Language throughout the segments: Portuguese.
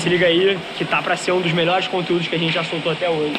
Se liga aí que tá para ser um dos melhores conteúdos que a gente já soltou até hoje.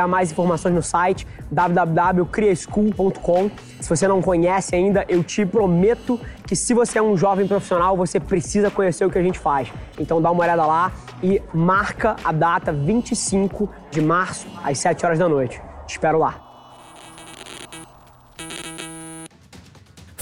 mais informações no site www.criaschool.com. Se você não conhece ainda, eu te prometo que se você é um jovem profissional, você precisa conhecer o que a gente faz. Então dá uma olhada lá e marca a data 25 de março às 7 horas da noite. Te espero lá.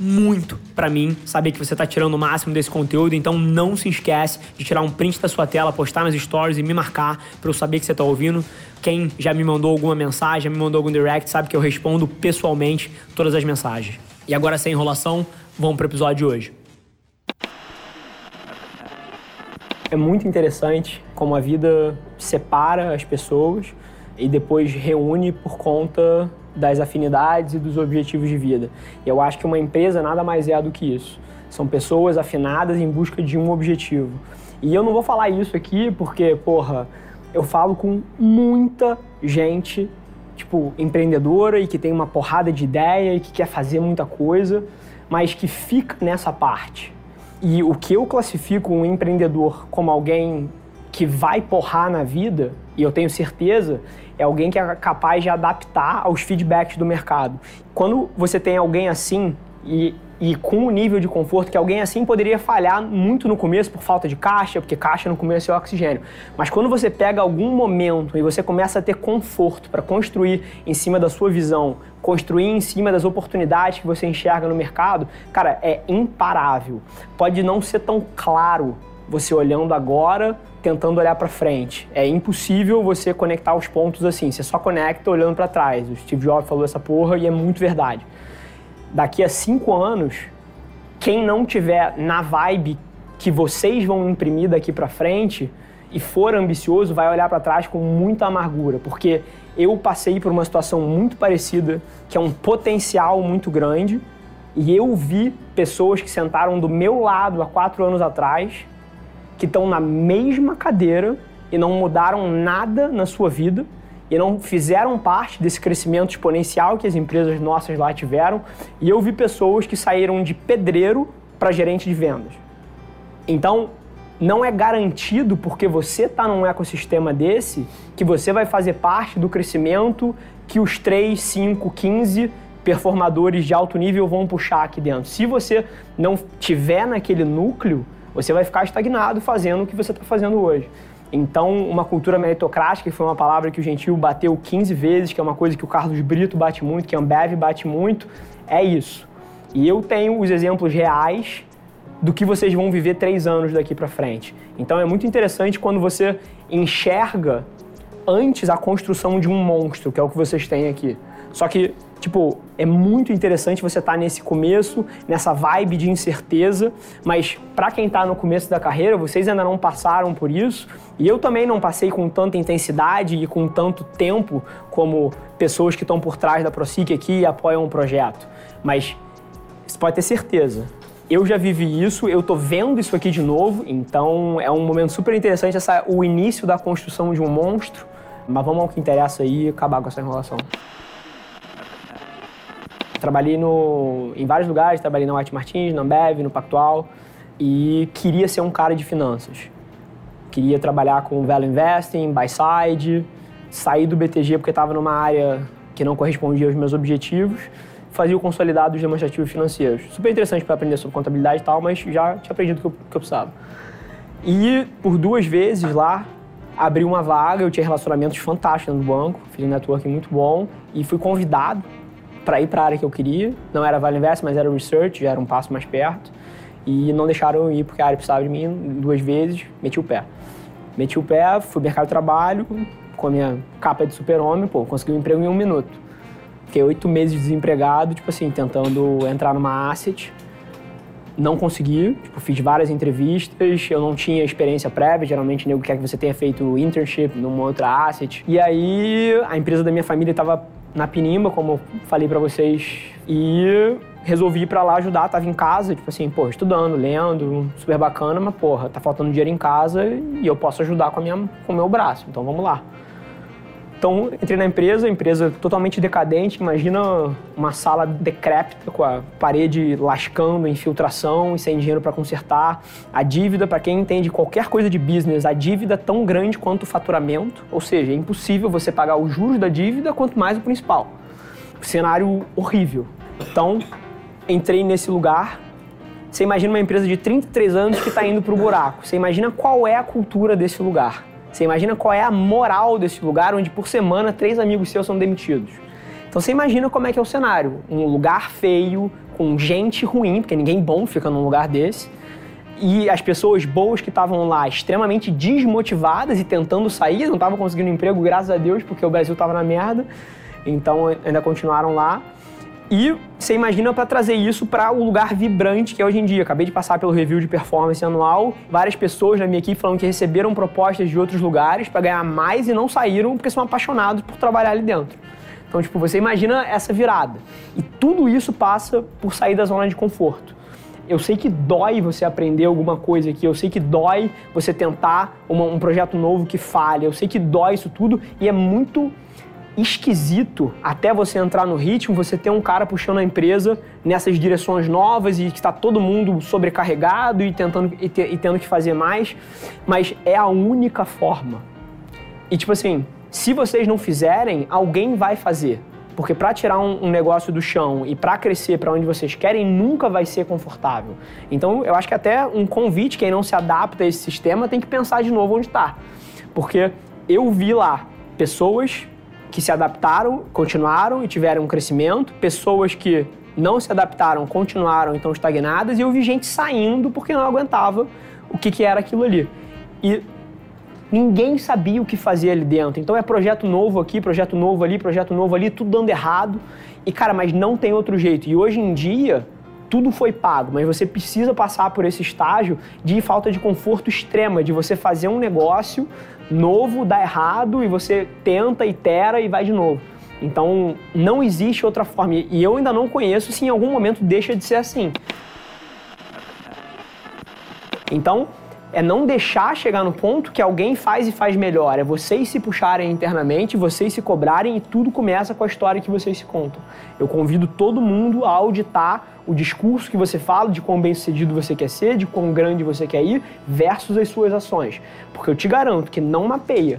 muito para mim saber que você está tirando o máximo desse conteúdo, então não se esquece de tirar um print da sua tela, postar nas stories e me marcar para eu saber que você está ouvindo. Quem já me mandou alguma mensagem, já me mandou algum direct, sabe que eu respondo pessoalmente todas as mensagens. E agora, sem enrolação, vamos para o episódio de hoje. É muito interessante como a vida separa as pessoas e depois reúne por conta das afinidades e dos objetivos de vida. Eu acho que uma empresa nada mais é do que isso. São pessoas afinadas em busca de um objetivo. E eu não vou falar isso aqui porque, porra, eu falo com muita gente, tipo, empreendedora e que tem uma porrada de ideia e que quer fazer muita coisa, mas que fica nessa parte. E o que eu classifico um empreendedor como alguém que vai porrar na vida, e eu tenho certeza, é alguém que é capaz de adaptar aos feedbacks do mercado. Quando você tem alguém assim, e e com o nível de conforto que alguém assim poderia falhar muito no começo por falta de caixa, porque caixa no começo é oxigênio. Mas quando você pega algum momento e você começa a ter conforto para construir em cima da sua visão, construir em cima das oportunidades que você enxerga no mercado, cara, é imparável. Pode não ser tão claro você olhando agora, tentando olhar para frente. É impossível você conectar os pontos assim. Você só conecta olhando para trás. O Steve Jobs falou essa porra e é muito verdade daqui a cinco anos, quem não tiver na vibe que vocês vão imprimir daqui para frente e for ambicioso, vai olhar para trás com muita amargura, porque eu passei por uma situação muito parecida, que é um potencial muito grande, e eu vi pessoas que sentaram do meu lado há quatro anos atrás, que estão na mesma cadeira e não mudaram nada na sua vida, e não fizeram parte desse crescimento exponencial que as empresas nossas lá tiveram. E eu vi pessoas que saíram de pedreiro para gerente de vendas. Então, não é garantido porque você está num ecossistema desse que você vai fazer parte do crescimento que os 3, 5, 15 performadores de alto nível vão puxar aqui dentro. Se você não tiver naquele núcleo, você vai ficar estagnado fazendo o que você está fazendo hoje. Então, uma cultura meritocrática, que foi uma palavra que o Gentil bateu 15 vezes, que é uma coisa que o Carlos Brito bate muito, que a Ambev bate muito, é isso. E eu tenho os exemplos reais do que vocês vão viver três anos daqui para frente. Então, é muito interessante quando você enxerga antes a construção de um monstro, que é o que vocês têm aqui. Só que Tipo, é muito interessante você estar tá nesse começo, nessa vibe de incerteza, mas para quem está no começo da carreira, vocês ainda não passaram por isso, e eu também não passei com tanta intensidade e com tanto tempo como pessoas que estão por trás da ProSIC aqui e apoiam o projeto. Mas você pode ter certeza, eu já vivi isso, eu tô vendo isso aqui de novo, então é um momento super interessante essa, o início da construção de um monstro. Mas vamos ao que interessa aí acabar com essa enrolação. Trabalhei no, em vários lugares, trabalhei na White Martins, na Ambev, no Pactual e queria ser um cara de finanças. Queria trabalhar com Value Investing, Buy Side, sair do BTG porque estava numa área que não correspondia aos meus objetivos, fazia o consolidado dos demonstrativos financeiros. Super interessante para aprender sobre contabilidade e tal, mas já tinha aprendido o que eu, que eu precisava. E por duas vezes lá, abri uma vaga, eu tinha relacionamentos fantásticos no banco, fiz um networking muito bom e fui convidado para ir para a área que eu queria. Não era Vale Invest, mas era Research, já era um passo mais perto. E não deixaram eu ir porque a área precisava de mim duas vezes, meti o pé. Meti o pé, fui mercado de trabalho, com a minha capa de super-homem, pô, consegui um emprego em um minuto. Fiquei oito meses desempregado, tipo assim, tentando entrar numa asset. Não consegui, tipo, fiz várias entrevistas, eu não tinha experiência prévia, geralmente nego quer que você tenha feito internship numa outra asset. E aí a empresa da minha família estava na Pinimba, como eu falei para vocês, e resolvi ir pra lá ajudar, tava em casa, tipo assim, pô, estudando, lendo, super bacana, mas porra, tá faltando dinheiro em casa e eu posso ajudar com, a minha, com o meu braço, então vamos lá. Então, entrei na empresa, empresa totalmente decadente. Imagina uma sala decrépita, com a parede lascando, infiltração e sem dinheiro para consertar. A dívida, para quem entende qualquer coisa de business, a dívida é tão grande quanto o faturamento. Ou seja, é impossível você pagar os juros da dívida, quanto mais o principal. Cenário horrível. Então, entrei nesse lugar. Você imagina uma empresa de 33 anos que está indo para o buraco. Você imagina qual é a cultura desse lugar. Você imagina qual é a moral desse lugar onde por semana três amigos seus são demitidos. Então você imagina como é que é o cenário. Um lugar feio, com gente ruim, porque ninguém bom fica num lugar desse. E as pessoas boas que estavam lá extremamente desmotivadas e tentando sair, não estavam conseguindo emprego, graças a Deus, porque o Brasil estava na merda. Então ainda continuaram lá. E você imagina para trazer isso para o lugar vibrante que é hoje em dia. Acabei de passar pelo review de performance anual, várias pessoas na minha equipe falando que receberam propostas de outros lugares para ganhar mais e não saíram porque são apaixonados por trabalhar ali dentro. Então, tipo, você imagina essa virada. E tudo isso passa por sair da zona de conforto. Eu sei que dói você aprender alguma coisa aqui, eu sei que dói você tentar uma, um projeto novo que falha, eu sei que dói isso tudo e é muito esquisito até você entrar no ritmo, você ter um cara puxando a empresa nessas direções novas e que está todo mundo sobrecarregado e tentando e, te, e tendo que fazer mais, mas é a única forma. E tipo assim, se vocês não fizerem, alguém vai fazer. Porque para tirar um, um, negócio do chão e para crescer para onde vocês querem, nunca vai ser confortável. Então, eu acho que até um convite, quem não se adapta a esse sistema, tem que pensar de novo onde está. Porque eu vi lá pessoas que se adaptaram, continuaram e tiveram um crescimento, pessoas que não se adaptaram, continuaram então estagnadas, e eu vi gente saindo porque não aguentava o que, que era aquilo ali. E ninguém sabia o que fazer ali dentro. Então é projeto novo aqui, projeto novo ali, projeto novo ali, tudo dando errado. E cara, mas não tem outro jeito. E hoje em dia, tudo foi pago, mas você precisa passar por esse estágio de falta de conforto extrema, de você fazer um negócio novo, dá errado e você tenta, itera e vai de novo. Então, não existe outra forma. E eu ainda não conheço se em algum momento deixa de ser assim. Então, é não deixar chegar no ponto que alguém faz e faz melhor. É vocês se puxarem internamente, vocês se cobrarem e tudo começa com a história que vocês se contam. Eu convido todo mundo a auditar o discurso que você fala, de quão bem sucedido você quer ser, de quão grande você quer ir, versus as suas ações. Porque eu te garanto que não mapeia